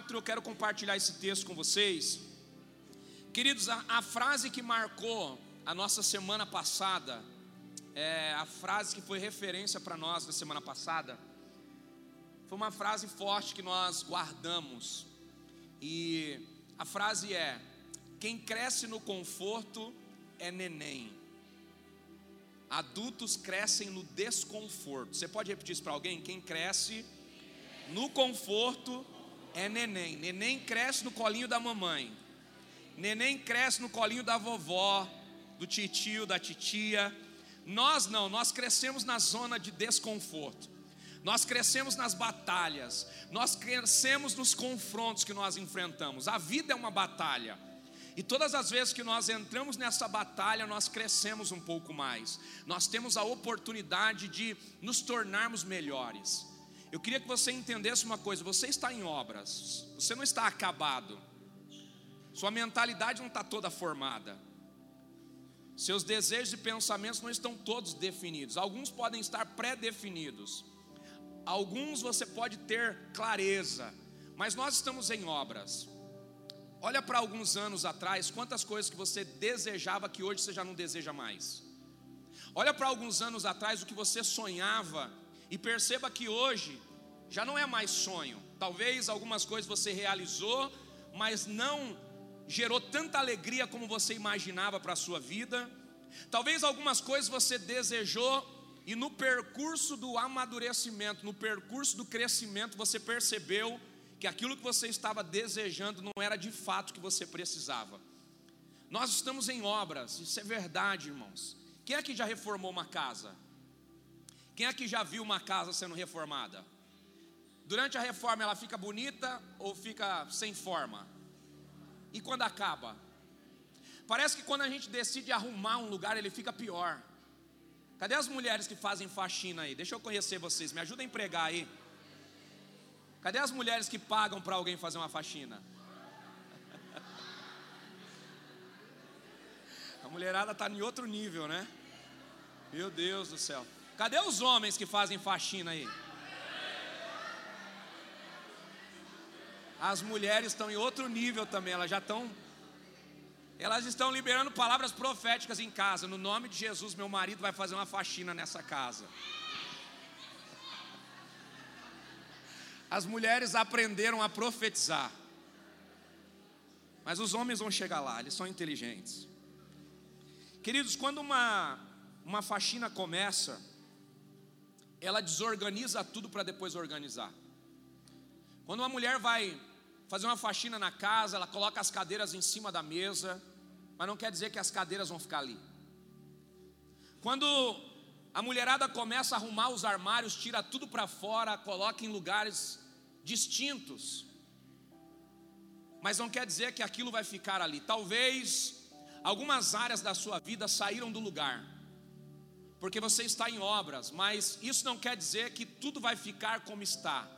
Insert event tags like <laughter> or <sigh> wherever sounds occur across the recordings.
24, eu quero compartilhar esse texto com vocês. Queridos, a, a frase que marcou a nossa semana passada, é, a frase que foi referência para nós na semana passada, foi uma frase forte que nós guardamos. E a frase é: Quem cresce no conforto é neném. Adultos crescem no desconforto. Você pode repetir isso para alguém? Quem cresce no conforto é neném. Neném cresce no colinho da mamãe. Neném cresce no colinho da vovó, do titio, da titia. Nós não, nós crescemos na zona de desconforto. Nós crescemos nas batalhas, nós crescemos nos confrontos que nós enfrentamos. A vida é uma batalha. E todas as vezes que nós entramos nessa batalha, nós crescemos um pouco mais. Nós temos a oportunidade de nos tornarmos melhores. Eu queria que você entendesse uma coisa: você está em obras, você não está acabado, sua mentalidade não está toda formada, seus desejos e pensamentos não estão todos definidos, alguns podem estar pré-definidos, alguns você pode ter clareza, mas nós estamos em obras. Olha para alguns anos atrás, quantas coisas que você desejava que hoje você já não deseja mais. Olha para alguns anos atrás o que você sonhava e perceba que hoje já não é mais sonho. Talvez algumas coisas você realizou, mas não gerou tanta alegria como você imaginava para a sua vida. Talvez algumas coisas você desejou e no percurso do amadurecimento, no percurso do crescimento, você percebeu que aquilo que você estava desejando não era de fato o que você precisava. Nós estamos em obras, isso é verdade, irmãos. Quem é que já reformou uma casa? Quem é que já viu uma casa sendo reformada? Durante a reforma ela fica bonita ou fica sem forma? E quando acaba? Parece que quando a gente decide arrumar um lugar, ele fica pior. Cadê as mulheres que fazem faxina aí? Deixa eu conhecer vocês, me ajuda a empregar aí. Cadê as mulheres que pagam para alguém fazer uma faxina? <laughs> A mulherada está em outro nível, né? Meu Deus do céu. Cadê os homens que fazem faxina aí? As mulheres estão em outro nível também, elas já estão. Elas estão liberando palavras proféticas em casa. No nome de Jesus, meu marido vai fazer uma faxina nessa casa. As mulheres aprenderam a profetizar. Mas os homens vão chegar lá, eles são inteligentes. Queridos, quando uma, uma faxina começa, ela desorganiza tudo para depois organizar. Quando uma mulher vai fazer uma faxina na casa, ela coloca as cadeiras em cima da mesa, mas não quer dizer que as cadeiras vão ficar ali. Quando a mulherada começa a arrumar os armários, tira tudo para fora, coloca em lugares distintos. Mas não quer dizer que aquilo vai ficar ali. Talvez algumas áreas da sua vida saíram do lugar. Porque você está em obras, mas isso não quer dizer que tudo vai ficar como está.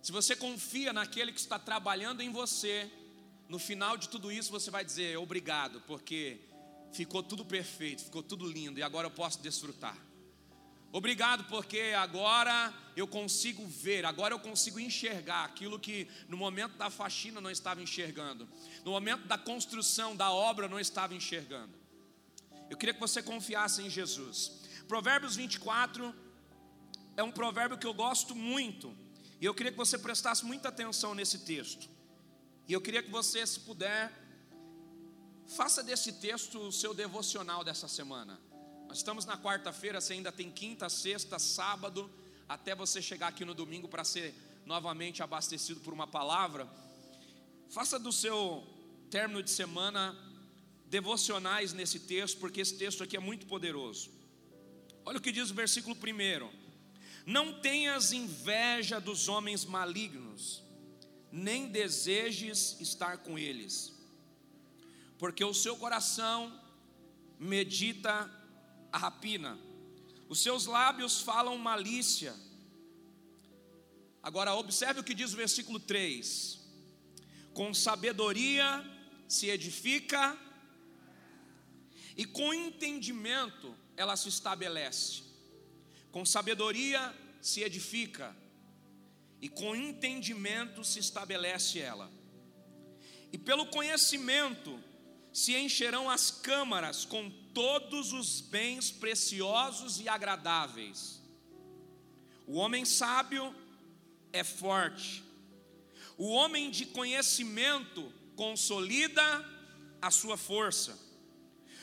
Se você confia naquele que está trabalhando em você, no final de tudo isso você vai dizer obrigado, porque ficou tudo perfeito, ficou tudo lindo e agora eu posso desfrutar. Obrigado, porque agora eu consigo ver, agora eu consigo enxergar aquilo que no momento da faxina não estava enxergando, no momento da construção da obra não estava enxergando. Eu queria que você confiasse em Jesus. Provérbios 24 é um provérbio que eu gosto muito, e eu queria que você prestasse muita atenção nesse texto. E eu queria que você, se puder, faça desse texto o seu devocional dessa semana. Nós estamos na quarta-feira, você ainda tem quinta, sexta, sábado, até você chegar aqui no domingo para ser novamente abastecido por uma palavra. Faça do seu término de semana devocionais nesse texto, porque esse texto aqui é muito poderoso. Olha o que diz o versículo primeiro: Não tenhas inveja dos homens malignos, nem desejes estar com eles, porque o seu coração medita a rapina, os seus lábios falam malícia. Agora, observe o que diz o versículo 3: com sabedoria se edifica, e com entendimento ela se estabelece. Com sabedoria se edifica, e com entendimento se estabelece ela. E pelo conhecimento se encherão as câmaras com todos os bens preciosos e agradáveis. O homem sábio é forte, o homem de conhecimento consolida a sua força.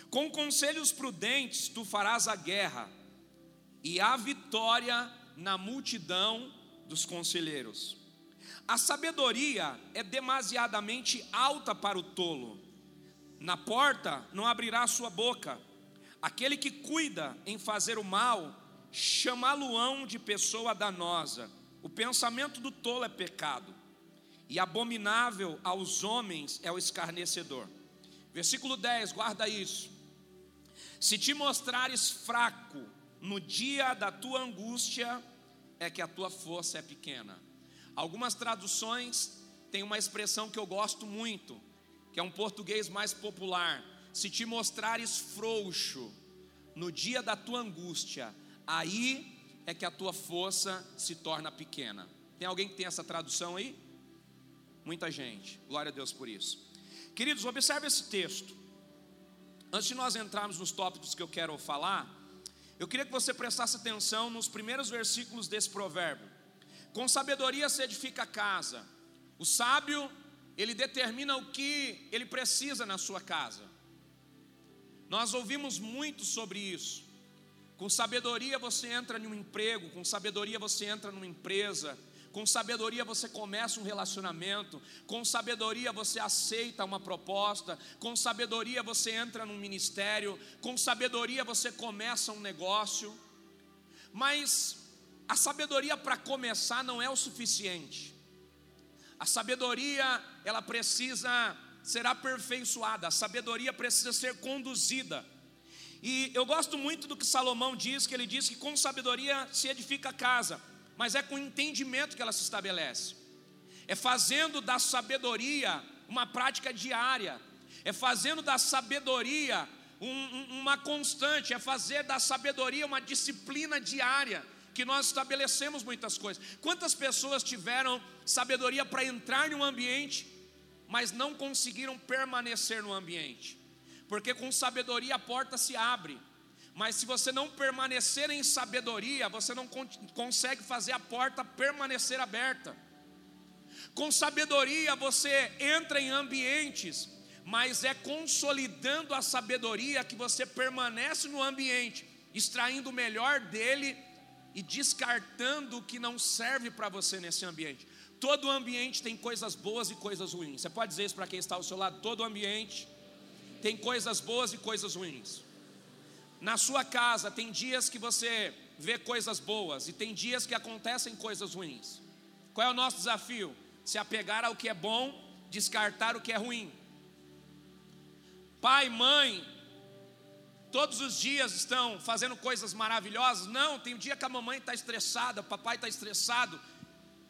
Com conselhos prudentes tu farás a guerra, e a vitória na multidão dos conselheiros. A sabedoria é demasiadamente alta para o tolo. Na porta não abrirá sua boca. Aquele que cuida em fazer o mal, chamá-lo-ão de pessoa danosa. O pensamento do tolo é pecado, e abominável aos homens é o escarnecedor. Versículo 10, guarda isso. Se te mostrares fraco no dia da tua angústia, é que a tua força é pequena. Algumas traduções têm uma expressão que eu gosto muito, que é um português mais popular. Se te mostrares frouxo no dia da tua angústia, aí é que a tua força se torna pequena. Tem alguém que tem essa tradução aí? Muita gente. Glória a Deus por isso. Queridos, observe esse texto. Antes de nós entrarmos nos tópicos que eu quero falar, eu queria que você prestasse atenção nos primeiros versículos desse provérbio. Com sabedoria se edifica a casa. O sábio, ele determina o que ele precisa na sua casa. Nós ouvimos muito sobre isso. Com sabedoria você entra em um emprego, com sabedoria você entra numa empresa, com sabedoria você começa um relacionamento, com sabedoria você aceita uma proposta, com sabedoria você entra num ministério, com sabedoria você começa um negócio. Mas a sabedoria para começar não é o suficiente. A sabedoria, ela precisa ser aperfeiçoada, a sabedoria precisa ser conduzida. E eu gosto muito do que Salomão diz, que ele diz que com sabedoria se edifica a casa mas é com entendimento que ela se estabelece. É fazendo da sabedoria uma prática diária, é fazendo da sabedoria um, um, uma constante, é fazer da sabedoria uma disciplina diária, que nós estabelecemos muitas coisas. Quantas pessoas tiveram sabedoria para entrar em um ambiente, mas não conseguiram permanecer no ambiente? Porque com sabedoria a porta se abre, mas se você não permanecer em sabedoria, você não consegue fazer a porta permanecer aberta. Com sabedoria você entra em ambientes, mas é consolidando a sabedoria que você permanece no ambiente, extraindo o melhor dele e descartando o que não serve para você nesse ambiente. Todo ambiente tem coisas boas e coisas ruins. Você pode dizer isso para quem está ao seu lado? Todo ambiente tem coisas boas e coisas ruins. Na sua casa, tem dias que você vê coisas boas e tem dias que acontecem coisas ruins. Qual é o nosso desafio? Se apegar ao que é bom, descartar o que é ruim. Pai, mãe, todos os dias estão fazendo coisas maravilhosas? Não, tem um dia que a mamãe está estressada, o papai está estressado,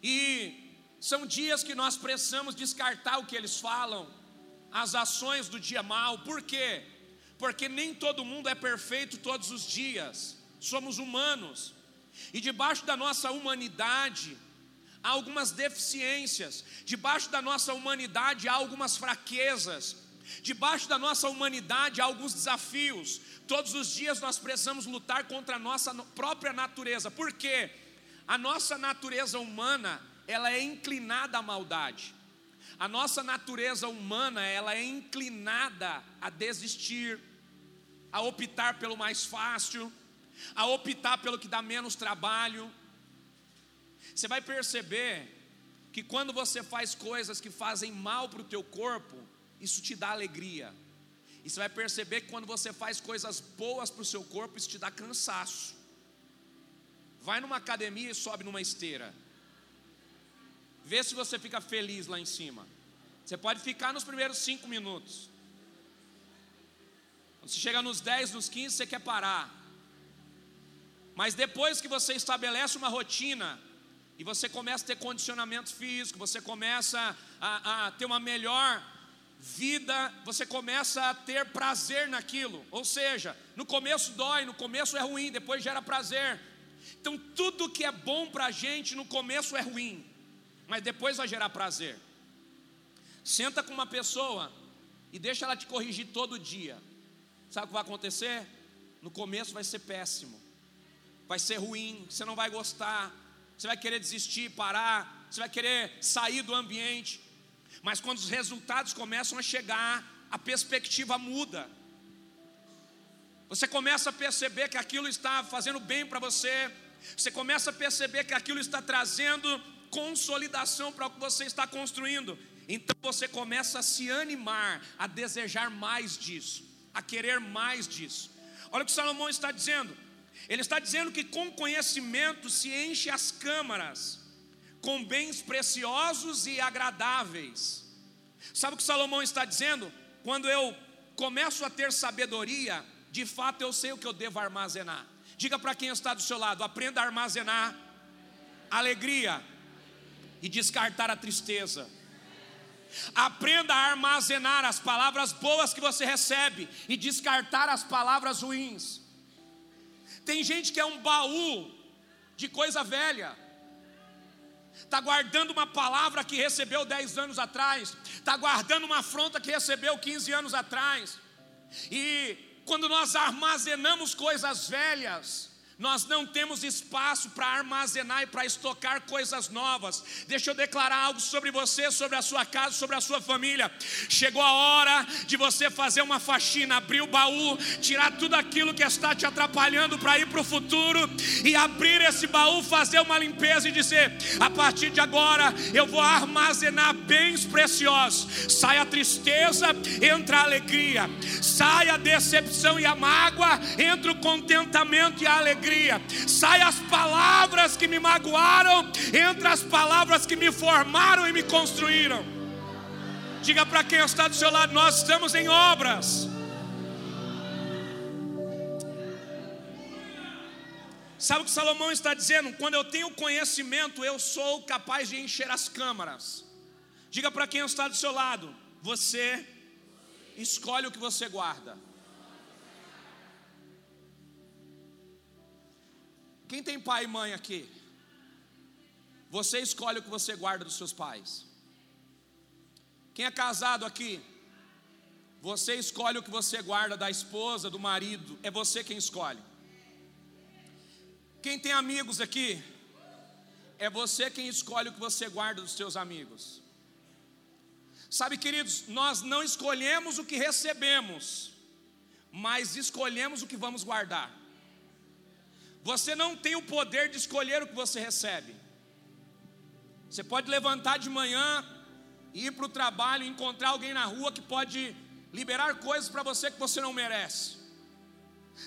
e são dias que nós precisamos descartar o que eles falam, as ações do dia mal, por quê? Porque nem todo mundo é perfeito todos os dias, somos humanos, e debaixo da nossa humanidade há algumas deficiências, debaixo da nossa humanidade há algumas fraquezas, debaixo da nossa humanidade há alguns desafios, todos os dias nós precisamos lutar contra a nossa própria natureza, porque a nossa natureza humana ela é inclinada à maldade. A nossa natureza humana, ela é inclinada a desistir, a optar pelo mais fácil, a optar pelo que dá menos trabalho. Você vai perceber que quando você faz coisas que fazem mal para o teu corpo, isso te dá alegria. E você vai perceber que quando você faz coisas boas para o seu corpo, isso te dá cansaço. Vai numa academia e sobe numa esteira. Vê se você fica feliz lá em cima. Você pode ficar nos primeiros cinco minutos. Você chega nos 10, nos 15, você quer parar. Mas depois que você estabelece uma rotina, e você começa a ter condicionamento físico, você começa a, a, ter uma melhor vida, você começa a ter prazer naquilo. Ou seja, no começo dói, no começo é ruim, depois gera prazer. Então tudo que é bom para a gente no começo é ruim. mas depois vai gerar prazer. Senta com uma pessoa e deixa ela te corrigir todo dia. Sabe o que vai acontecer? No começo vai ser péssimo, vai ser ruim, você não vai gostar, você vai querer desistir, parar, você vai querer sair do ambiente. Mas quando os resultados começam a chegar, a perspectiva muda. Você começa a perceber que aquilo está fazendo bem para você, você começa a perceber que aquilo está trazendo consolidação para o que você está construindo. Então você começa a se animar, a desejar mais disso, a querer mais disso. Olha o que Salomão está dizendo. Ele está dizendo que com conhecimento se enche as câmaras, com bens preciosos e agradáveis. Sabe o que Salomão está dizendo? Quando eu começo a ter sabedoria, de fato eu sei o que eu devo armazenar. Diga para quem está do seu lado: aprenda a armazenar alegria e descartar a tristeza. Aprenda a armazenar as palavras boas que você recebe e descartar as palavras ruins. Tem gente que é um baú de coisa velha, está guardando uma palavra que recebeu 10 anos atrás, está guardando uma afronta que recebeu 15 anos atrás, e quando nós armazenamos coisas velhas, nós não temos espaço para armazenar e para estocar coisas novas. Deixa eu declarar algo sobre você, sobre a sua casa, sobre a sua família. Chegou a hora de você fazer uma faxina, abrir o baú, tirar tudo aquilo que está te atrapalhando para ir para o futuro e abrir esse baú, fazer uma limpeza e dizer: a partir de agora eu vou armazenar bens preciosos. Sai a tristeza, entra a alegria. Sai a decepção e a mágoa, entra o contentamento e a alegria alegria. Sai as palavras que me magoaram, entre as palavras que me formaram e me construíram. Diga para quem está do seu lado: nós estamos em obras. Sabe o que Salomão está dizendo? Quando eu tenho conhecimento, eu sou capaz de encher as câmaras. Diga para quem está do seu lado: você escolhe o que você guarda. Quem tem pai e mãe aqui? Você escolhe o que você guarda dos seus pais. Quem é casado aqui? Você escolhe o que você guarda da esposa, do marido. É você quem escolhe. Quem tem amigos aqui? É você quem escolhe o que você guarda dos seus amigos. Sabe, queridos, nós não escolhemos o que recebemos, mas escolhemos o que vamos guardar. Você não tem o poder de escolher o que você recebe. Você pode levantar de manhã, ir para o trabalho, encontrar alguém na rua que pode liberar coisas para você que você não merece.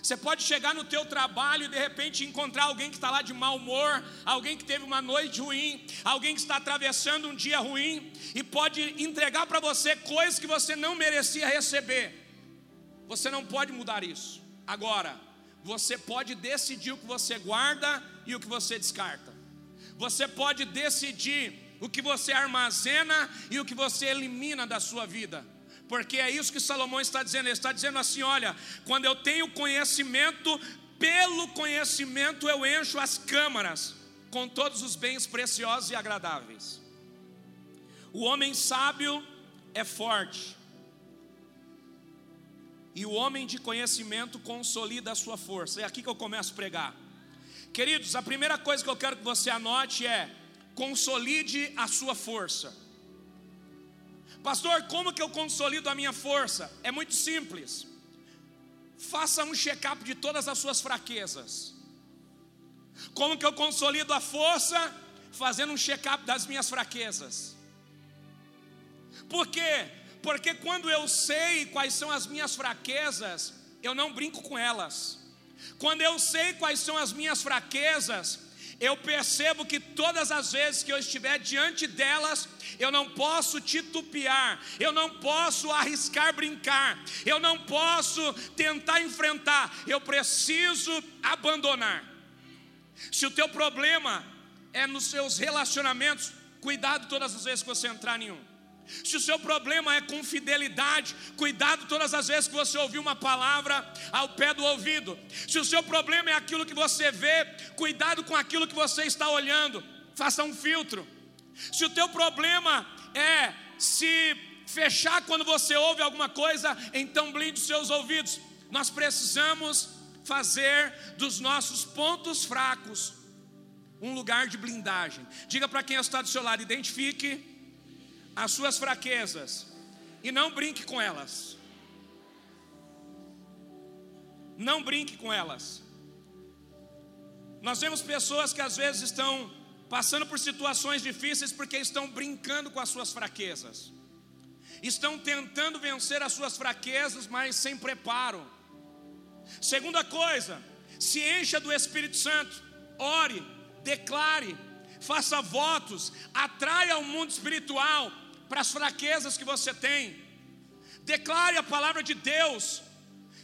Você pode chegar no teu trabalho e de repente encontrar alguém que está lá de mau humor, alguém que teve uma noite ruim, alguém que está atravessando um dia ruim e pode entregar para você coisas que você não merecia receber. Você não pode mudar isso. Agora, você pode decidir o que você guarda e o que você descarta. Você pode decidir o que você armazena e o que você elimina da sua vida. Porque é isso que Salomão está dizendo. Ele está dizendo assim: olha, quando eu tenho conhecimento, pelo conhecimento eu encho as câmaras com todos os bens preciosos e agradáveis. O homem sábio é forte, e o homem de conhecimento consolida a sua força. É aqui que eu começo a pregar. Queridos, a primeira coisa que eu quero que você anote é: consolide a sua força. Pastor, como que eu consolido a minha força? É muito simples. Faça um check-up de todas as suas fraquezas. Como que eu consolido a força? Fazendo um check-up das minhas fraquezas. Por quê? Porque quando eu sei quais são as minhas fraquezas, eu não brinco com elas. Quando eu sei quais são as minhas fraquezas, eu percebo que todas as vezes que eu estiver diante delas, eu não posso titubear, eu não posso arriscar brincar, eu não posso tentar enfrentar, eu preciso abandonar. Se o teu problema é nos seus relacionamentos, cuidado todas as vezes que você entrar em um. Se o seu problema é com fidelidade, cuidado todas as vezes que você ouvir uma palavra ao pé do ouvido. Se o seu problema é aquilo que você vê, cuidado com aquilo que você está olhando. Faça um filtro. Se o teu problema é se fechar quando você ouve alguma coisa, então blinde os seus ouvidos. Nós precisamos fazer dos nossos pontos fracos um lugar de blindagem. Diga para quem está do seu lado, identifique as suas fraquezas e não brinque com elas. Não brinque com elas. Nós vemos pessoas que às vezes estão passando por situações difíceis porque estão brincando com as suas fraquezas. Estão tentando vencer as suas fraquezas, mas sem preparo. Segunda coisa, se encha do Espírito Santo, ore, declare, faça votos, atraia o mundo espiritual para as fraquezas que você tem. Declare a palavra de Deus,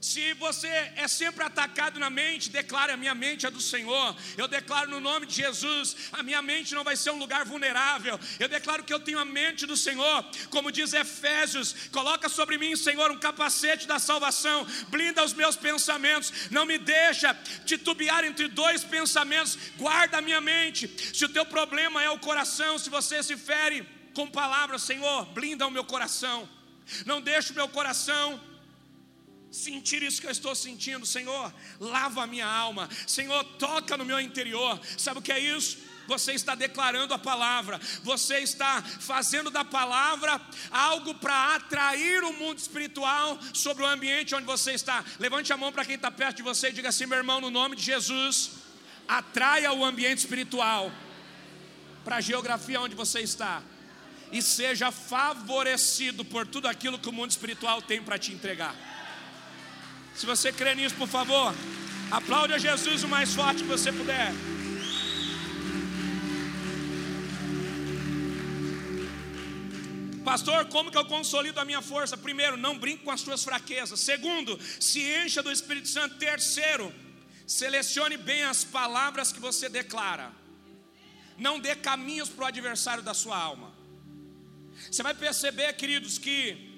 se você é sempre atacado na mente, declare: a minha mente é do Senhor. Eu declaro no nome de Jesus: a minha mente não vai ser um lugar vulnerável. Eu declaro que eu tenho a mente do Senhor, como diz Efésios: coloca sobre mim, Senhor, um capacete da salvação, blinda os meus pensamentos, não me deixa titubear entre dois pensamentos, guarda a minha mente. Se o teu problema é o coração, se você se fere com palavras, Senhor, blinda o meu coração, não deixe o meu coração sentir isso que eu estou sentindo, Senhor, lava a minha alma, Senhor, toca no meu interior. Sabe o que é isso? Você está declarando a palavra, você está fazendo da palavra algo para atrair o mundo espiritual sobre o ambiente onde você está. Levante a mão para quem está perto de você e diga assim: meu irmão, no nome de Jesus, atraia o ambiente espiritual para a geografia onde você está e seja favorecido por tudo aquilo que o mundo espiritual tem para te entregar. Se você crê nisso, por favor, aplaude a Jesus o mais forte que você puder. Pastor, como que eu consolido a minha força? Primeiro, não brinque com as suas fraquezas. Segundo, se encha do Espírito Santo. Terceiro, selecione bem as palavras que você declara. Não dê caminhos para o adversário da sua alma. Você vai perceber, queridos, que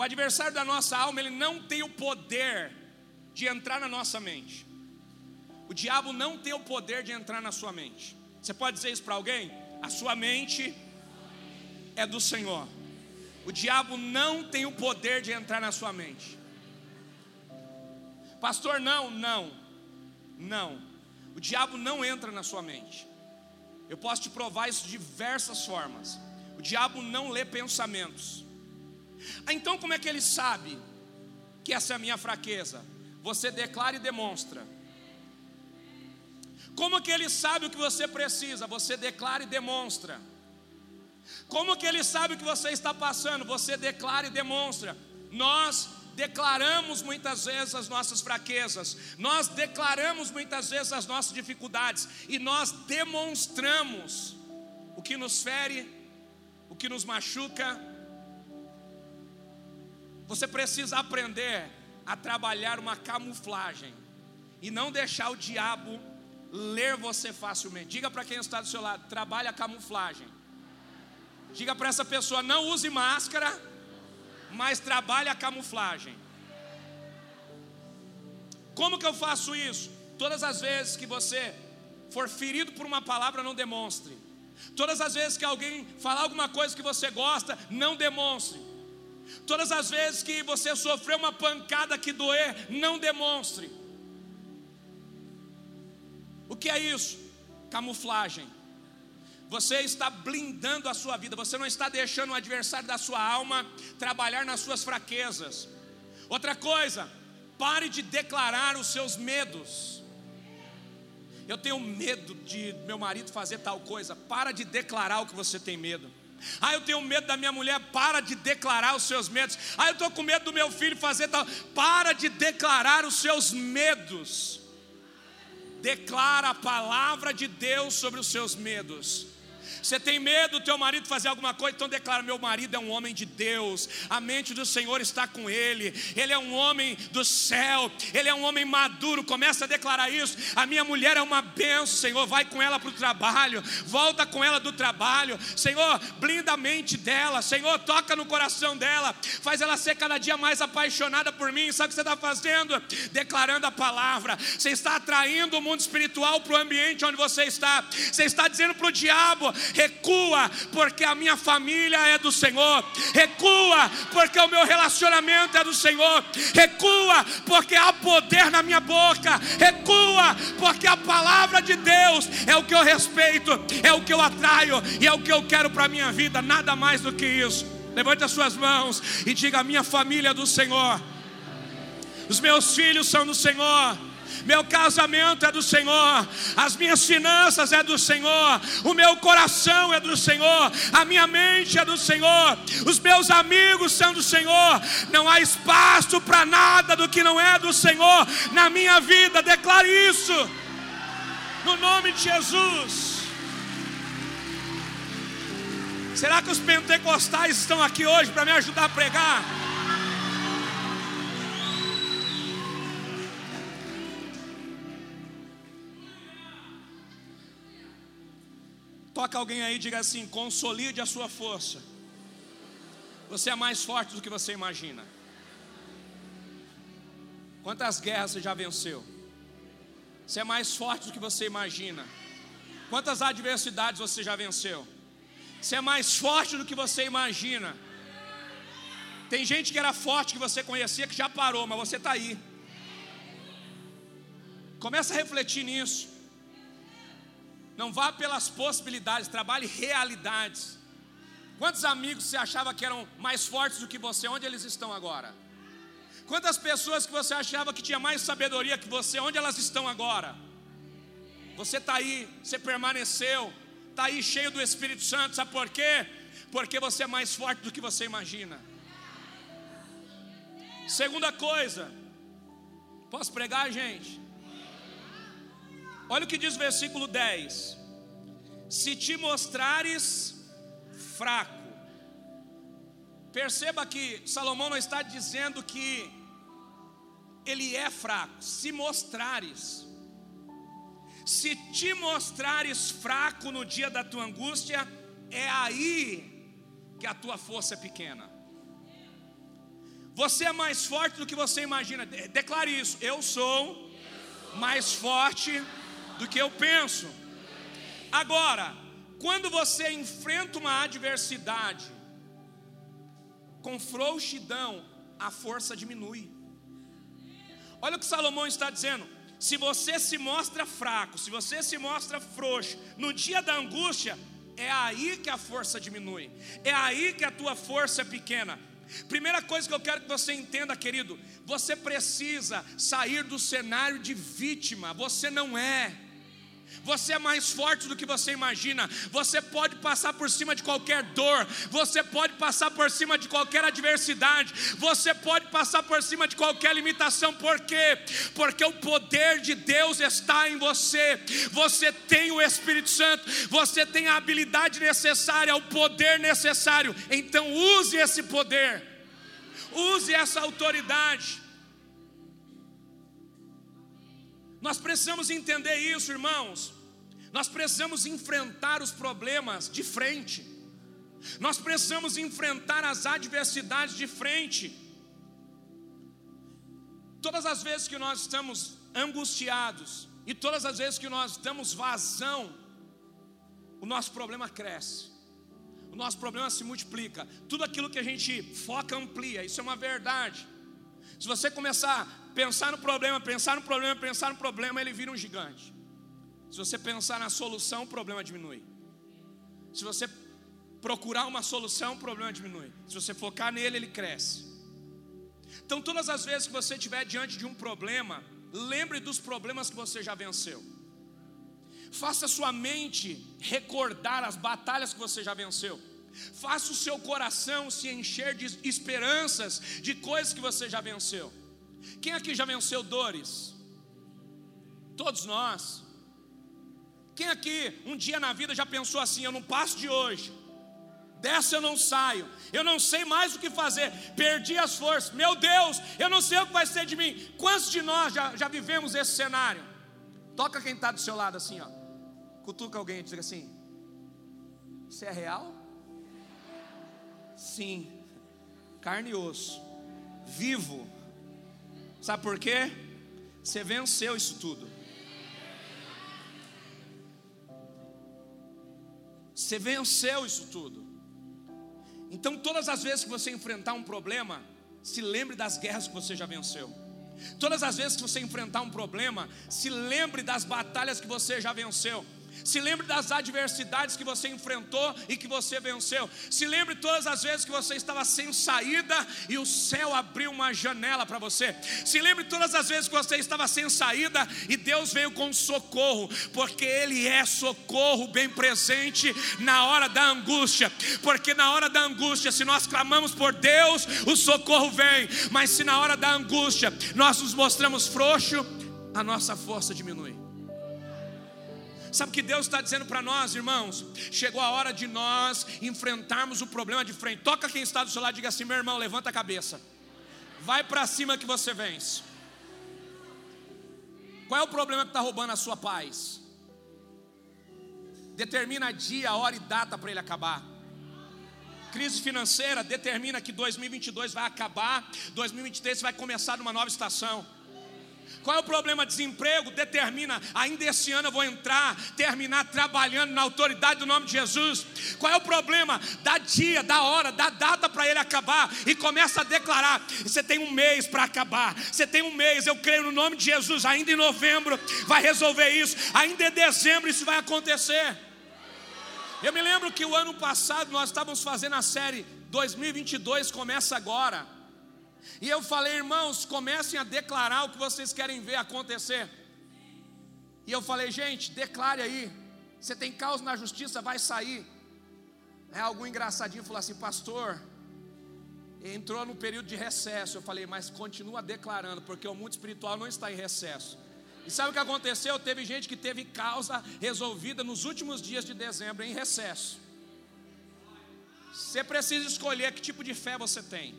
o adversário da nossa alma, ele não tem o poder de entrar na nossa mente. O diabo não tem o poder de entrar na sua mente. Você pode dizer isso para alguém? A sua mente é do Senhor. O diabo não tem o poder de entrar na sua mente. Pastor, não, não, não. O diabo não entra na sua mente. Eu posso te provar isso de diversas formas. O diabo não lê pensamentos. Ah, então, como é que ele sabe que essa é a minha fraqueza? Você declara e demonstra. Como que ele sabe o que você precisa? Você declara e demonstra. Como que ele sabe o que você está passando? Você declara e demonstra. Nós declaramos muitas vezes as nossas fraquezas, nós declaramos muitas vezes as nossas dificuldades e nós demonstramos o que nos fere, o que nos machuca, você precisa aprender a trabalhar uma camuflagem e não deixar o diabo ler você facilmente. Diga para quem está do seu lado: trabalhe a camuflagem. Diga para essa pessoa: não use máscara, mas trabalhe a camuflagem. Como que eu faço isso? Todas as vezes que você for ferido por uma palavra, não demonstre. Todas as vezes que alguém falar alguma coisa que você gosta, não demonstre. Todas as vezes que você sofreu uma pancada que doer, não demonstre. O que é isso? Camuflagem. Você está blindando a sua vida, você não está deixando o adversário da sua alma trabalhar nas suas fraquezas. Outra coisa, pare de declarar os seus medos. Eu tenho medo de meu marido fazer tal coisa. Para de declarar o que você tem medo. Ah, eu tenho medo da minha mulher, para de declarar os seus medos. Ah, eu estou com medo do meu filho fazer tal. Para de declarar os seus medos. Declara a palavra de Deus sobre os seus medos. Você tem medo do teu marido fazer alguma coisa, então declara: meu marido é um homem de Deus, a mente do Senhor está com ele, ele é um homem do céu, ele é um homem maduro. Começa a declarar isso. A minha mulher é uma benção, Senhor. Vai com ela para o trabalho, volta com ela do trabalho, Senhor. Blinda a mente dela, Senhor. Toca no coração dela, faz ela ser cada dia mais apaixonada por mim. Sabe o que você está fazendo? Declarando a palavra. Você está atraindo o mundo espiritual para o ambiente onde você está. Você está dizendo para o diabo: recua, porque a minha família é do Senhor, recua, porque o meu relacionamento é do Senhor, recua, porque há poder na minha boca, recua, porque a palavra de Deus é o que eu respeito, é o que eu atraio e é o que eu quero para a minha vida, nada mais do que isso. Levante as suas mãos e diga: minha família é do Senhor, os meus filhos são do Senhor meu casamento é do Senhor, as minhas finanças é do Senhor, o meu coração é do Senhor, a minha mente é do Senhor, os meus amigos são do Senhor. Não há espaço para nada do que não é do Senhor na minha vida. Declare isso, no nome de Jesus. Será que os pentecostais estão aqui hoje para me ajudar a pregar? Toca alguém aí e diga assim: consolide a sua força. Você é mais forte do que você imagina. Quantas guerras você já venceu? Você é mais forte do que você imagina. Quantas adversidades você já venceu? Você é mais forte do que você imagina. Tem gente que era forte que você conhecia que já parou, mas você está aí. Começa a refletir nisso. Não vá pelas possibilidades, trabalhe realidades. Quantos amigos você achava que eram mais fortes do que você? Onde eles estão agora? Quantas pessoas que você achava que tinha mais sabedoria que você? Onde elas estão agora? Você está aí, você permaneceu, está aí cheio do Espírito Santo, sabe por quê? Porque você é mais forte do que você imagina. Segunda coisa, posso pregar, gente? Olha o que diz o versículo 10: Se te mostrares fraco, perceba que Salomão não está dizendo que ele é fraco, se mostrares, se te mostrares fraco no dia da tua angústia, é aí que a tua força é pequena. Você é mais forte do que você imagina. Declare isso. Eu sou mais forte do que eu penso. Agora, quando você enfrenta uma adversidade, com frouxidão, a força diminui. Olha o que Salomão está dizendo. Se você se mostra fraco, se você se mostra frouxo, no dia da angústia, é aí que a força diminui, é aí que a tua força é pequena. Primeira coisa que eu quero que você entenda, querido, você precisa sair do cenário de vítima, você não é. Você é mais forte do que você imagina. Você pode passar por cima de qualquer dor. Você pode passar por cima de qualquer adversidade. Você pode passar por cima de qualquer limitação. Por quê? Porque o poder de Deus está em você. Você tem o Espírito Santo. Você tem a habilidade necessária, o poder necessário. Então use esse poder. Use essa autoridade. Nós precisamos entender isso, irmãos. Nós precisamos enfrentar os problemas de frente. Nós precisamos enfrentar as adversidades de frente. Todas as vezes que nós estamos angustiados e todas as vezes que nós damos vazão, o nosso problema cresce. O nosso problema se multiplica. Tudo aquilo que a gente foca amplia. Isso é uma verdade. Se você começar pensar no problema, pensar no problema, pensar no problema, ele vira um gigante. Se você pensar na solução, o problema diminui. Se você procurar uma solução, o problema diminui. Se você focar nele, ele cresce. Então, todas as vezes que você estiver diante de um problema, lembre dos problemas que você já venceu. Faça sua mente recordar as batalhas que você já venceu. Faça o seu coração se encher de esperanças de coisas que você já venceu. Quem aqui já venceu dores? Todos nós. Quem aqui um dia na vida já pensou assim: eu não passo de hoje, dessa eu não saio, eu não sei mais o que fazer, perdi as forças, meu Deus, eu não sei o que vai ser de mim. Quantos de nós já, já vivemos esse cenário? Toca quem está do seu lado assim, ó. Cutuca alguém e diz assim: Isso é real? Sim, carne e osso, vivo. Sabe por quê? Você venceu isso tudo. Você venceu isso tudo. Então, todas as vezes que você enfrentar um problema, se lembre das guerras que você já venceu. Todas as vezes que você enfrentar um problema, se lembre das batalhas que você já venceu. Se lembre das adversidades que você enfrentou e que você venceu. Se lembre todas as vezes que você estava sem saída e o céu abriu uma janela para você. Se lembre todas as vezes que você estava sem saída e Deus veio com socorro, porque Ele é socorro bem presente na hora da angústia. Porque na hora da angústia, se nós clamamos por Deus, o socorro vem. Mas se na hora da angústia nós nos mostramos frouxo, a nossa força diminui. Sabe o que Deus está dizendo para nós, irmãos? Chegou a hora de nós enfrentarmos o problema de frente. Toca quem está do seu lado e diga assim: meu irmão, levanta a cabeça. Vai para cima que você vence. Qual é o problema que está roubando a sua paz? Determina dia, hora e data para ele acabar. Crise financeira determina que 2022 vai acabar, 2023 vai começar numa nova estação. Qual é o problema? Desemprego determina, ainda esse ano eu vou entrar, terminar trabalhando na autoridade do nome de Jesus. Qual é o problema? Dá dia, dá hora, dá data para ele acabar e começa a declarar: você tem um mês para acabar, você tem um mês, eu creio no nome de Jesus, ainda em novembro vai resolver isso, ainda em dezembro isso vai acontecer. Eu me lembro que o ano passado nós estávamos fazendo a série 2022 começa agora. E eu falei, irmãos, comecem a declarar o que vocês querem ver acontecer. E eu falei, gente, declare aí. Você tem causa na justiça, vai sair. É algum engraçadinho falou assim, pastor. Entrou no período de recesso. Eu falei, mas continua declarando, porque o mundo espiritual não está em recesso. E sabe o que aconteceu? Teve gente que teve causa resolvida nos últimos dias de dezembro em recesso. Você precisa escolher que tipo de fé você tem.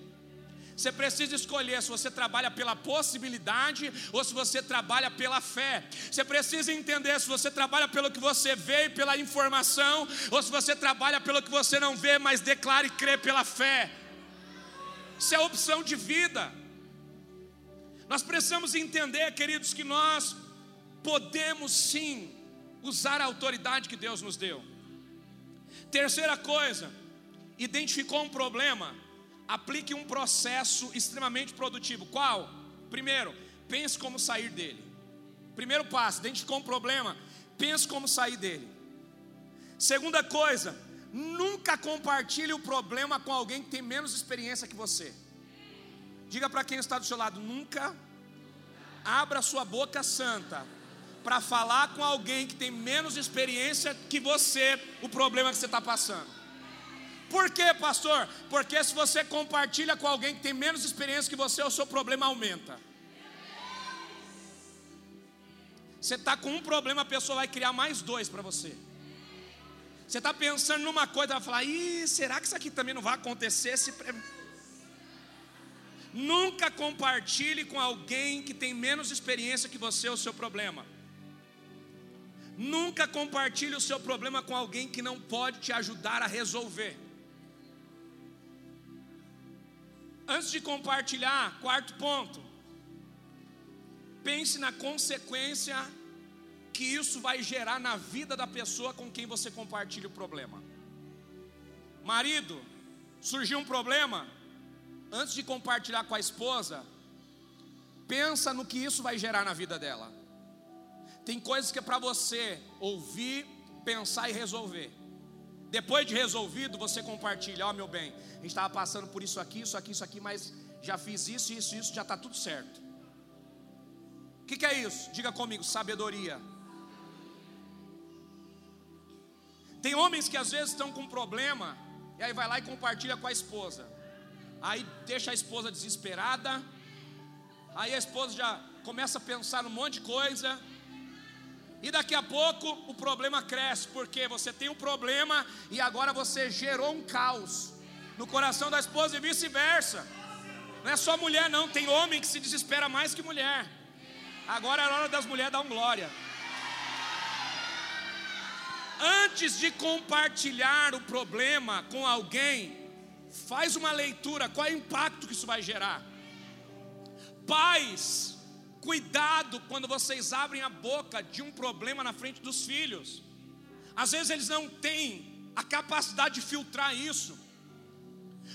Você precisa escolher se você trabalha pela possibilidade ou se você trabalha pela fé. Você precisa entender se você trabalha pelo que você vê e pela informação ou se você trabalha pelo que você não vê, mas declara e crê pela fé. Isso é opção de vida. Nós precisamos entender, queridos, que nós podemos sim usar a autoridade que Deus nos deu. Terceira coisa, identificou um problema, aplique um processo extremamente produtivo. Qual? Primeiro, pense como sair dele. Primeiro passo, identificou um problema, pense como sair dele. Segunda coisa, nunca compartilhe o problema com alguém que tem menos experiência que você. Diga para quem está do seu lado, nunca abra sua boca santa para falar com alguém que tem menos experiência que você o problema que você está passando. Por quê, pastor? Porque se você compartilha com alguém que tem menos experiência que você, o seu problema aumenta. Você está com um problema, a pessoa vai criar mais dois para você. Você está pensando numa coisa, vai falar: Ih, será que isso aqui também não vai acontecer? Se... Nunca compartilhe com alguém que tem menos experiência que você o seu problema. Nunca compartilhe o seu problema com alguém que não pode te ajudar a resolver. Antes de compartilhar, quarto ponto. Pense na consequência que isso vai gerar na vida da pessoa com quem você compartilha o problema. Marido, surgiu um problema, antes de compartilhar com a esposa, pensa no que isso vai gerar na vida dela. Tem coisas que é para você ouvir, pensar e resolver. Depois de resolvido, você compartilha: Ó, oh, meu bem, a gente estava passando por isso aqui, isso aqui, isso aqui, mas já fiz isso, isso, isso, já está tudo certo. O que, que é isso? Diga comigo: sabedoria. Tem homens que às vezes estão com problema, e aí vai lá e compartilha com a esposa. Aí deixa a esposa desesperada, aí a esposa já começa a pensar num monte de coisa, e daqui a pouco o problema cresce, porque você tem um problema e agora você gerou um caos no coração da esposa e vice-versa. Não é só mulher, não, tem homem que se desespera mais que mulher. Agora é hora das mulheres dar um glória. Antes de compartilhar o problema com alguém, faz uma leitura, qual é o impacto que isso vai gerar. Pais, Cuidado quando vocês abrem a boca de um problema na frente dos filhos. Às vezes eles não têm a capacidade de filtrar isso.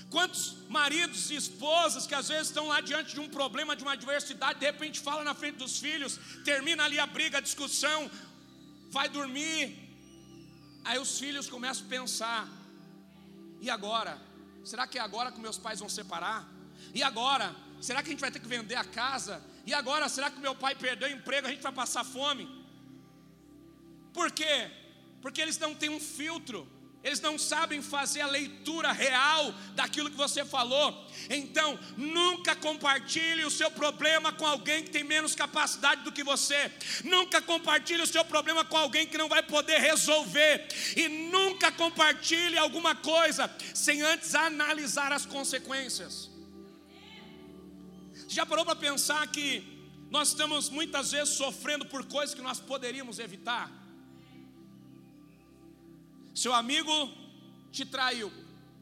Quantos maridos e esposas que às vezes estão lá diante de um problema, de uma adversidade, de repente fala na frente dos filhos, termina ali a briga, a discussão, vai dormir. Aí os filhos começam a pensar: e agora? Será que é agora que meus pais vão separar? E agora? Será que a gente vai ter que vender a casa? E agora? Será que meu pai perdeu o emprego? A gente vai passar fome? Por quê? Porque eles não têm um filtro eles não sabem fazer a leitura real daquilo que você falou. Então, nunca compartilhe o seu problema com alguém que tem menos capacidade do que você. Nunca compartilhe o seu problema com alguém que não vai poder resolver. E nunca compartilhe alguma coisa sem antes analisar as consequências. Já parou para pensar que nós estamos muitas vezes sofrendo por coisas que nós poderíamos evitar? Seu amigo te traiu.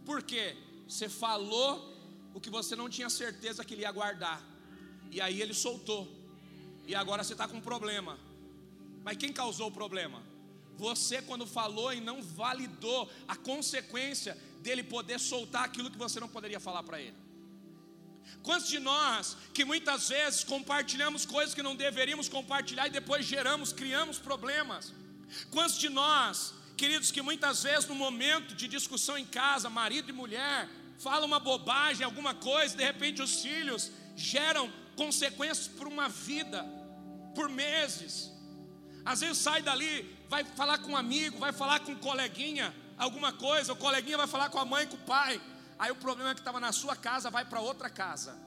Por quê? Você falou o que você não tinha certeza que ele ia guardar. E aí ele soltou. E agora você está com um problema. Mas quem causou o problema? Você, quando falou e não validou a consequência dele poder soltar aquilo que você não poderia falar para ele. Quantos de nós que muitas vezes compartilhamos coisas que não deveríamos compartilhar e depois geramos, criamos problemas? Quantos de nós Queridos, que muitas vezes no momento de discussão em casa, marido e mulher, fala uma bobagem, alguma coisa, de repente os filhos geram consequências por uma vida, por meses. Às vezes sai dali, vai falar com um amigo, vai falar com um coleguinha, alguma coisa, o coleguinha vai falar com a mãe, com o pai. Aí o problema que estava na sua casa, vai para outra casa.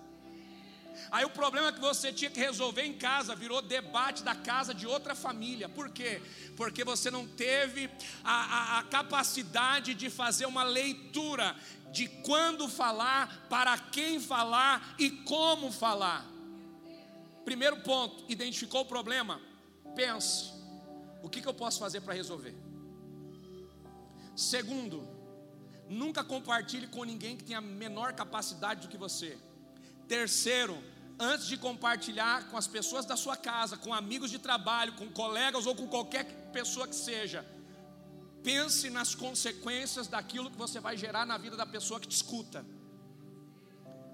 Aí o problema que você tinha que resolver em casa virou debate da casa de outra família. Por quê? Porque você não teve a, a, a capacidade de fazer uma leitura de quando falar, para quem falar e como falar. Primeiro ponto, identificou o problema? Pense: o que, que eu posso fazer para resolver? Segundo, nunca compartilhe com ninguém que tenha menor capacidade do que você. Terceiro, antes de compartilhar com as pessoas da sua casa, com amigos de trabalho, com colegas ou com qualquer pessoa que seja, pense nas consequências daquilo que você vai gerar na vida da pessoa que te escuta.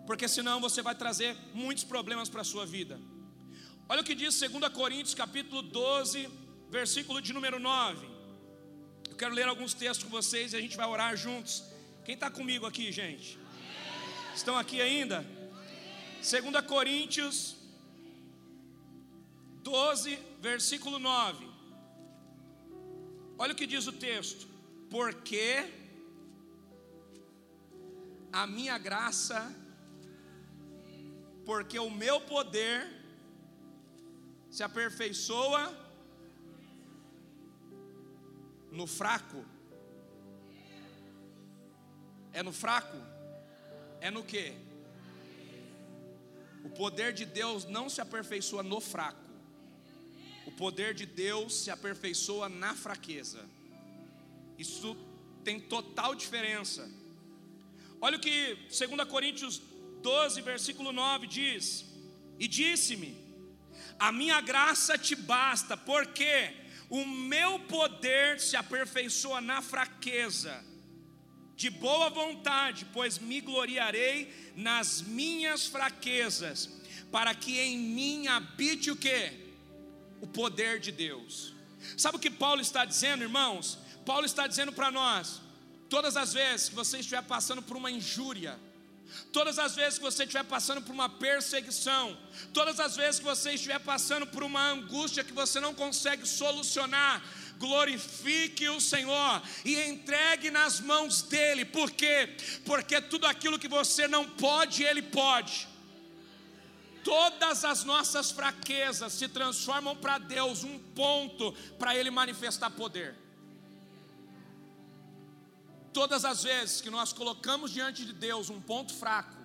Porque senão você vai trazer muitos problemas para a sua vida. Olha o que diz 2 Coríntios capítulo 12, versículo de número 9. Eu quero ler alguns textos com vocês e a gente vai orar juntos. Quem está comigo aqui, gente? Estão aqui ainda? 2 Coríntios 12, versículo 9. Olha o que diz o texto: Porque a minha graça, porque o meu poder se aperfeiçoa no fraco. É no fraco? É no que? O poder de Deus não se aperfeiçoa no fraco. O poder de Deus se aperfeiçoa na fraqueza. Isso tem total diferença. Olha o que 2 Coríntios 12, versículo 9 diz: E disse-me: A minha graça te basta, porque o meu poder se aperfeiçoa na fraqueza de boa vontade, pois me gloriarei nas minhas fraquezas, para que em mim habite o que? O poder de Deus. Sabe o que Paulo está dizendo, irmãos? Paulo está dizendo para nós: todas as vezes que você estiver passando por uma injúria, todas as vezes que você estiver passando por uma perseguição, todas as vezes que você estiver passando por uma angústia que você não consegue solucionar, glorifique o Senhor e entregue nas mãos dEle, por quê? Porque tudo aquilo que você não pode, Ele pode. Todas as nossas fraquezas se transformam para Deus um ponto para Ele manifestar poder. Todas as vezes que nós colocamos diante de Deus um ponto fraco,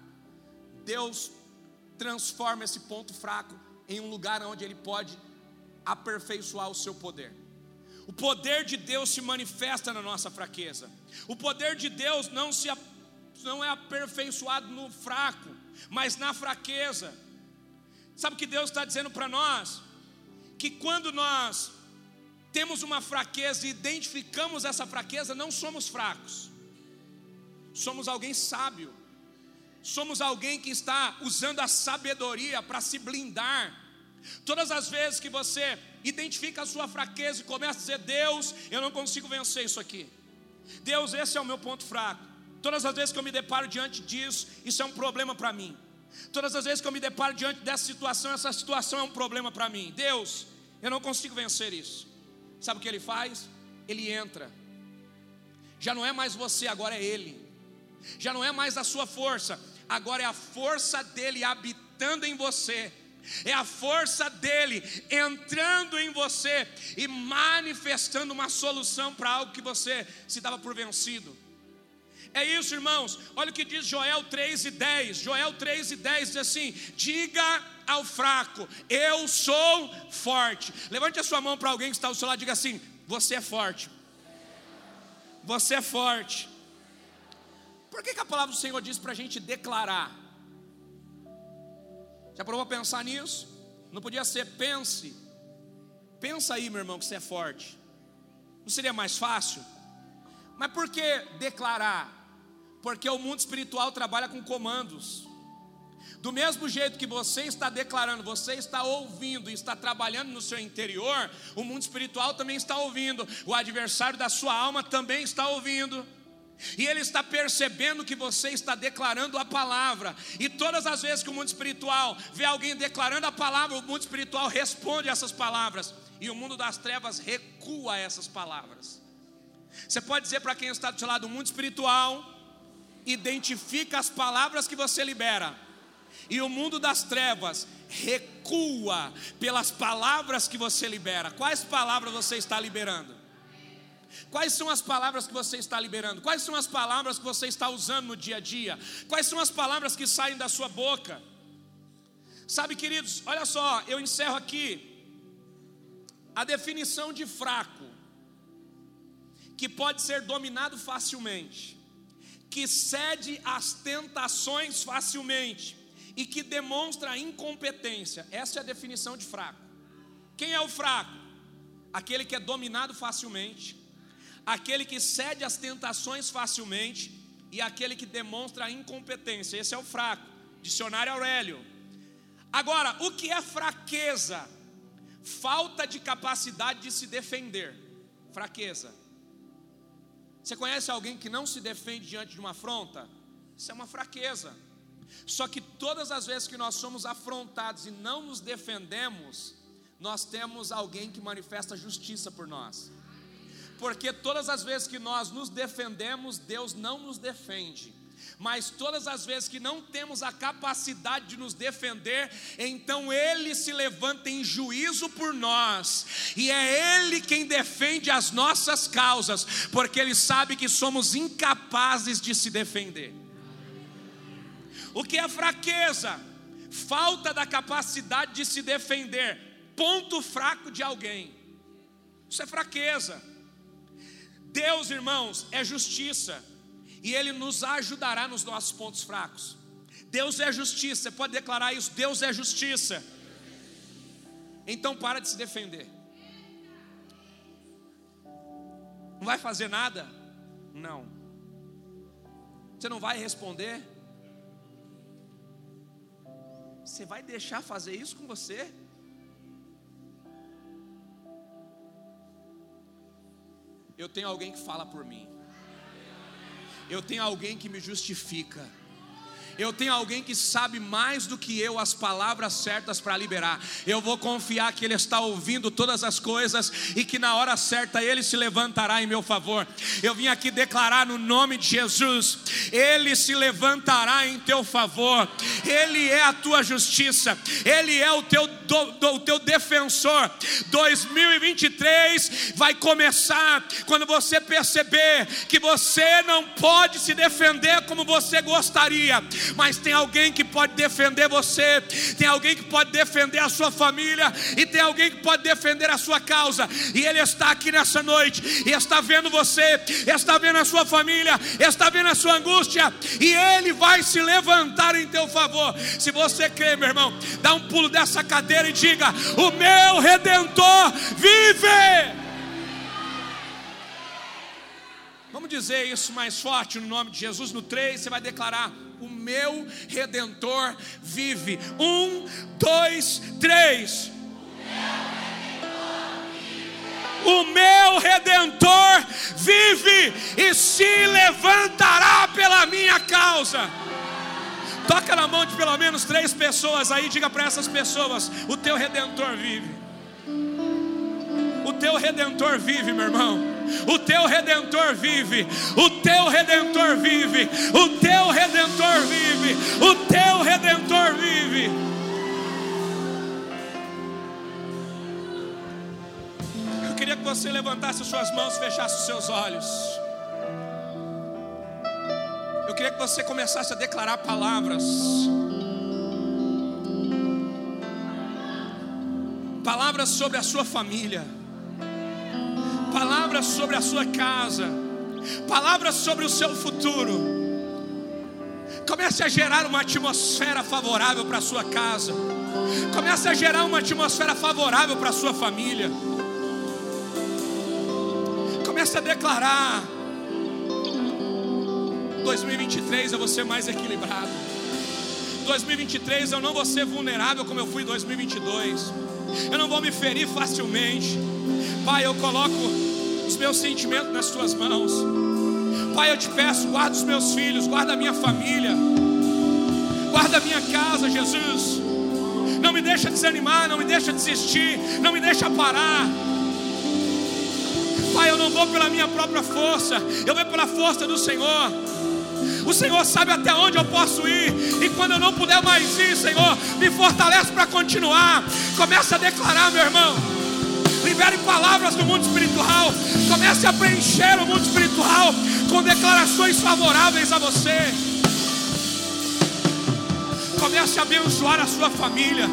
Deus transforma esse ponto fraco em um lugar onde Ele pode aperfeiçoar o seu poder. O poder de Deus se manifesta na nossa fraqueza. O poder de Deus não, se, não é aperfeiçoado no fraco, mas na fraqueza. Sabe o que Deus está dizendo para nós? Que quando nós temos uma fraqueza e identificamos essa fraqueza, não somos fracos, somos alguém sábio, somos alguém que está usando a sabedoria para se blindar. Todas as vezes que você identifica a sua fraqueza e começa a dizer: Deus, eu não consigo vencer isso aqui, Deus, esse é o meu ponto fraco. Todas as vezes que eu me deparo diante disso, isso é um problema para mim. Todas as vezes que eu me deparo diante dessa situação, essa situação é um problema para mim. Deus, eu não consigo vencer isso. Sabe o que ele faz? Ele entra. Já não é mais você, agora é ele. Já não é mais a sua força, agora é a força dele habitando em você. É a força dele entrando em você e manifestando uma solução para algo que você se dava por vencido. É isso, irmãos. Olha o que diz Joel 3 e 10. Joel 3 e 10 diz assim: Diga ao fraco, eu sou forte. Levante a sua mão para alguém que está ao seu lado e diga assim: Você é forte. Você é forte. Por que, que a palavra do Senhor diz para a gente declarar? Já provou pensar nisso? Não podia ser pense. Pensa aí, meu irmão, que você é forte. Não seria mais fácil? Mas por que declarar? Porque o mundo espiritual trabalha com comandos. Do mesmo jeito que você está declarando, você está ouvindo está trabalhando no seu interior, o mundo espiritual também está ouvindo, o adversário da sua alma também está ouvindo. E ele está percebendo que você está declarando a palavra. E todas as vezes que o mundo espiritual vê alguém declarando a palavra, o mundo espiritual responde essas palavras. E o mundo das trevas recua essas palavras. Você pode dizer para quem está do seu lado, o mundo espiritual identifica as palavras que você libera e o mundo das trevas recua pelas palavras que você libera. Quais palavras você está liberando? Quais são as palavras que você está liberando? Quais são as palavras que você está usando no dia a dia? Quais são as palavras que saem da sua boca? Sabe, queridos, olha só, eu encerro aqui a definição de fraco, que pode ser dominado facilmente, que cede às tentações facilmente, e que demonstra incompetência. Essa é a definição de fraco. Quem é o fraco? Aquele que é dominado facilmente, aquele que cede às tentações facilmente e aquele que demonstra incompetência. Esse é o fraco. Dicionário Aurélio. Agora, o que é fraqueza? Falta de capacidade de se defender. Fraqueza. Você conhece alguém que não se defende diante de uma afronta? Isso é uma fraqueza. Só que todas as vezes que nós somos afrontados e não nos defendemos, nós temos alguém que manifesta justiça por nós. Porque todas as vezes que nós nos defendemos, Deus não nos defende. Mas todas as vezes que não temos a capacidade de nos defender, então Ele se levanta em juízo por nós, e é Ele quem defende as nossas causas, porque Ele sabe que somos incapazes de se defender. O que é fraqueza? Falta da capacidade de se defender, ponto fraco de alguém. Isso é fraqueza. Deus, irmãos, é justiça, e Ele nos ajudará nos nossos pontos fracos. Deus é justiça, você pode declarar isso: Deus é justiça. Então para de se defender. Não vai fazer nada? Não. Você não vai responder? Você vai deixar fazer isso com você? Eu tenho alguém que fala por mim. Eu tenho alguém que me justifica. Eu tenho alguém que sabe mais do que eu as palavras certas para liberar. Eu vou confiar que Ele está ouvindo todas as coisas e que na hora certa Ele se levantará em meu favor. Eu vim aqui declarar no nome de Jesus: Ele se levantará em teu favor. Ele é a tua justiça. Ele é o teu, do, do, o teu defensor. 2023 vai começar quando você perceber que você não pode se defender como você gostaria mas tem alguém que pode defender você, tem alguém que pode defender a sua família, e tem alguém que pode defender a sua causa, e Ele está aqui nessa noite, e está vendo você, está vendo a sua família, está vendo a sua angústia, e Ele vai se levantar em teu favor. Se você crê, meu irmão, dá um pulo dessa cadeira e diga: O meu redentor vive. dizer isso mais forte no nome de Jesus. No 3, você vai declarar: O meu redentor vive. Um, dois, três. O meu redentor vive e se levantará pela minha causa. Toca na mão de pelo menos três pessoas aí, diga para essas pessoas: O teu redentor vive. O teu redentor vive, meu irmão. O teu redentor vive. O teu redentor vive. O teu redentor vive. O teu redentor vive. Eu queria que você levantasse suas mãos, fechasse os seus olhos. Eu queria que você começasse a declarar palavras. Palavras sobre a sua família palavras sobre a sua casa, palavras sobre o seu futuro. Comece a gerar uma atmosfera favorável para a sua casa. Comece a gerar uma atmosfera favorável para a sua família. Comece a declarar: 2023 eu vou ser mais equilibrado. 2023 eu não vou ser vulnerável como eu fui em 2022. Eu não vou me ferir facilmente. Pai, eu coloco os meus sentimentos nas tuas mãos. Pai, eu te peço, guarda os meus filhos, guarda a minha família, guarda a minha casa, Jesus. Não me deixa desanimar, não me deixa desistir, não me deixa parar. Pai, eu não vou pela minha própria força, eu vou pela força do Senhor. O Senhor sabe até onde eu posso ir. E quando eu não puder mais ir, Senhor, me fortalece para continuar. Começa a declarar, meu irmão palavras do mundo espiritual. Comece a preencher o mundo espiritual com declarações favoráveis a você. Comece a abençoar a sua família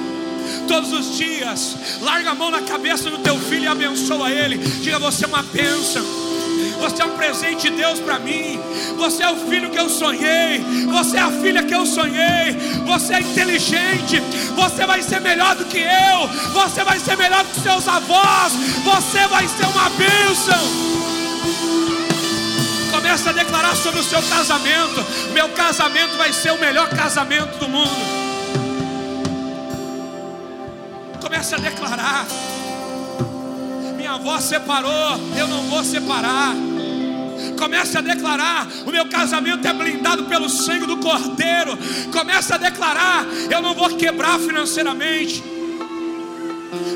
todos os dias. Larga a mão na cabeça do teu filho e abençoa ele. Diga: Você é uma bênção. Você é um presente de Deus para mim. Você é o filho que eu sonhei. Você é a filha que eu sonhei. Você é inteligente. Você vai ser melhor do que eu. Você vai ser melhor do que seus avós. Você vai ser uma bênção. Começa a declarar sobre o seu casamento. Meu casamento vai ser o melhor casamento do mundo. Comece a declarar minha avó separou, eu não vou separar. Comece a declarar: o meu casamento é blindado pelo sangue do Cordeiro. Comece a declarar: eu não vou quebrar financeiramente.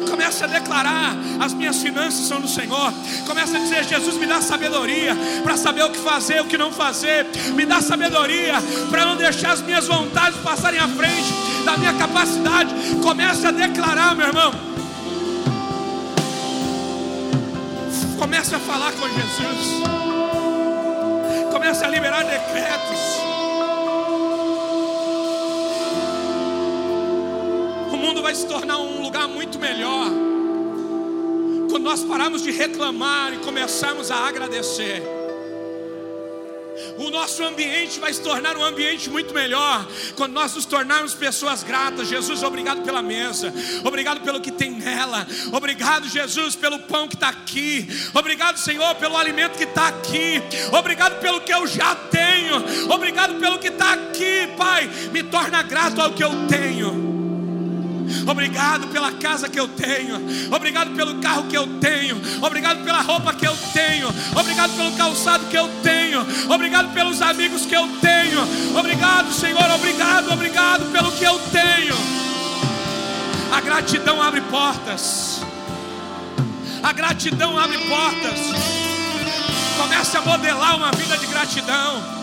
Comece a declarar: as minhas finanças são do Senhor. Comece a dizer: Jesus, me dá sabedoria para saber o que fazer, o que não fazer. Me dá sabedoria para não deixar as minhas vontades passarem à frente da minha capacidade. Comece a declarar, meu irmão. Comece a falar com Jesus. Comece a liberar decretos. O mundo vai se tornar um lugar muito melhor. Quando nós pararmos de reclamar e começarmos a agradecer o nosso ambiente vai se tornar um ambiente muito melhor quando nós nos tornarmos pessoas gratas. Jesus, obrigado pela mesa, obrigado pelo que tem nela, obrigado, Jesus, pelo pão que está aqui, obrigado, Senhor, pelo alimento que está aqui, obrigado pelo que eu já tenho, obrigado pelo que está aqui, Pai. Me torna grato ao que eu tenho. Obrigado pela casa que eu tenho. Obrigado pelo carro que eu tenho. Obrigado pela roupa que eu tenho. Obrigado pelo calçado que eu tenho. Obrigado pelos amigos que eu tenho. Obrigado, Senhor. Obrigado, obrigado pelo que eu tenho. A gratidão abre portas. A gratidão abre portas. Comece a modelar uma vida de gratidão.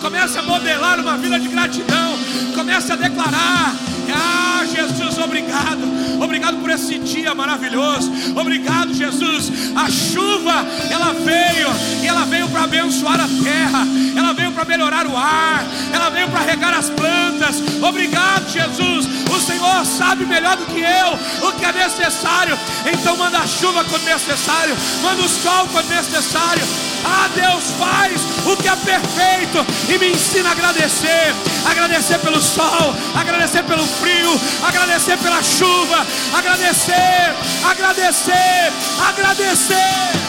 Comece a modelar uma vida de gratidão. Comece a declarar ah, Jesus, obrigado. Obrigado por esse dia maravilhoso. Obrigado, Jesus. A chuva, ela veio e ela veio para abençoar a terra. Ela veio para melhorar o ar. Ela veio para regar as plantas. Obrigado, Jesus. O Senhor sabe melhor do que eu o que é necessário. Então manda a chuva quando necessário. Manda o sol quando necessário. Ah, Deus faz o que é perfeito e me ensina a agradecer. Agradecer pelo sol, agradecer pelo frio, agradecer pela chuva, agradecer, agradecer, agradecer.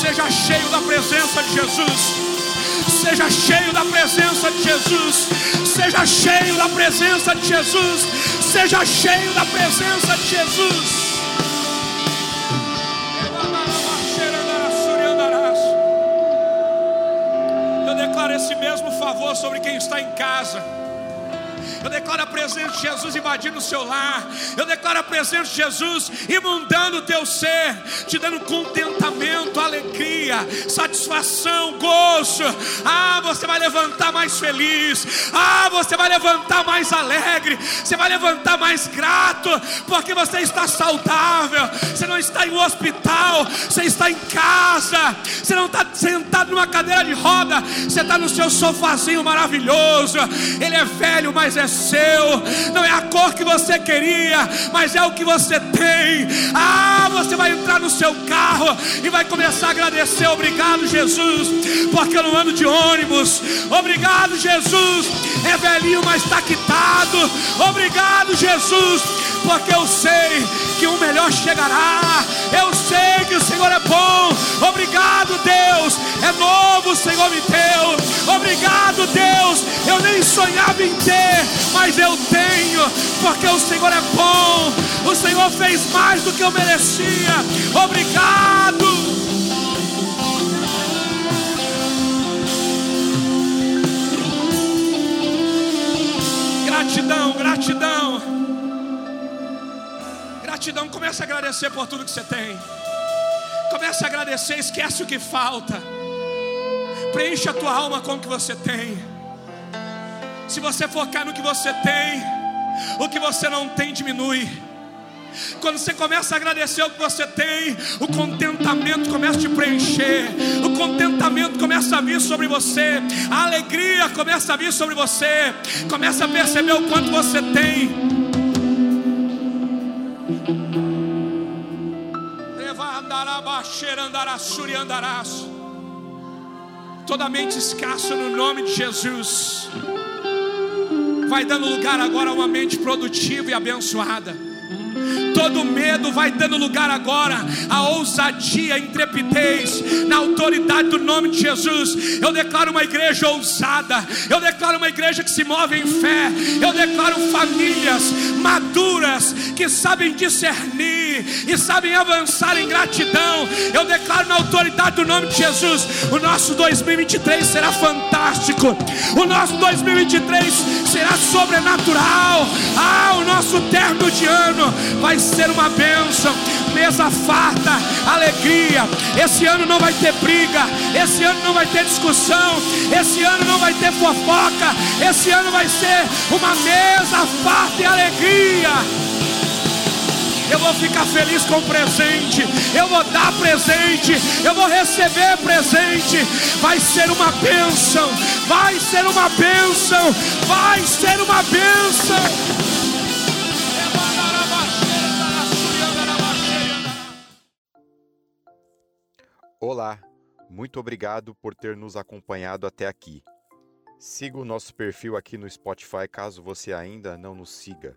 Seja cheio da presença de Jesus. Seja cheio da presença de Jesus. Seja cheio da presença de Jesus. Seja cheio da presença de Jesus. Eu declaro esse mesmo favor sobre quem está em casa. Eu declaro a presença de Jesus invadindo o seu lar. Eu declaro a presença de Jesus imundando o teu ser, te dando contentamento, alegria, satisfação, gozo. Ah, você vai levantar mais feliz. Ah, você vai levantar mais alegre. Você vai levantar mais grato, porque você está saudável. Você não está em um hospital, você está em casa. Você não está sentado numa cadeira de roda, você está no seu sofazinho maravilhoso. Ele é velho, mas é seu, não é a cor que você queria, mas é o que você tem. Ah, você vai entrar no seu carro e vai começar a agradecer. Obrigado, Jesus, porque eu não ando de ônibus. Obrigado, Jesus, é velhinho, mas está quitado. Obrigado, Jesus, porque eu sei que o melhor chegará. Eu sei que o Senhor é bom. Obrigado, Deus. É novo, o Senhor me deu. Obrigado, Deus. Eu nem sonhava em ter, mas eu tenho, porque o Senhor é bom. O Senhor fez mais do que eu merecia. Obrigado. Gratidão, gratidão. Gratidão, comece a agradecer por tudo que você tem. Comece a agradecer, esquece o que falta. Preencha a tua alma com o que você tem. Se você focar no que você tem, o que você não tem diminui. Quando você começa a agradecer o que você tem, o contentamento começa a te preencher, o contentamento começa a vir sobre você, a alegria começa a vir sobre você, começa a perceber o quanto você tem. Toda mente escassa no nome de Jesus vai dando lugar agora a uma mente produtiva e abençoada. Todo medo vai dando lugar agora a ousadia, a intrepidez, na autoridade do nome de Jesus. Eu declaro uma igreja ousada, eu declaro uma igreja que se move em fé, eu declaro famílias maduras que sabem discernir e sabem avançar em gratidão. Eu declaro na autoridade do nome de Jesus: o nosso 2023 será fantástico, o nosso 2023 será sobrenatural. Ah, o nosso termo de ano vai ser uma bênção, mesa farta, alegria. Esse ano não vai ter briga, esse ano não vai ter discussão, esse ano não vai ter fofoca, esse ano vai ser uma mesa farta e alegria. Eu vou ficar feliz com presente, eu vou dar presente, eu vou receber presente. Vai ser uma bênção, vai ser uma bênção, vai ser uma bênção. Olá, muito obrigado por ter nos acompanhado até aqui. Siga o nosso perfil aqui no Spotify caso você ainda não nos siga.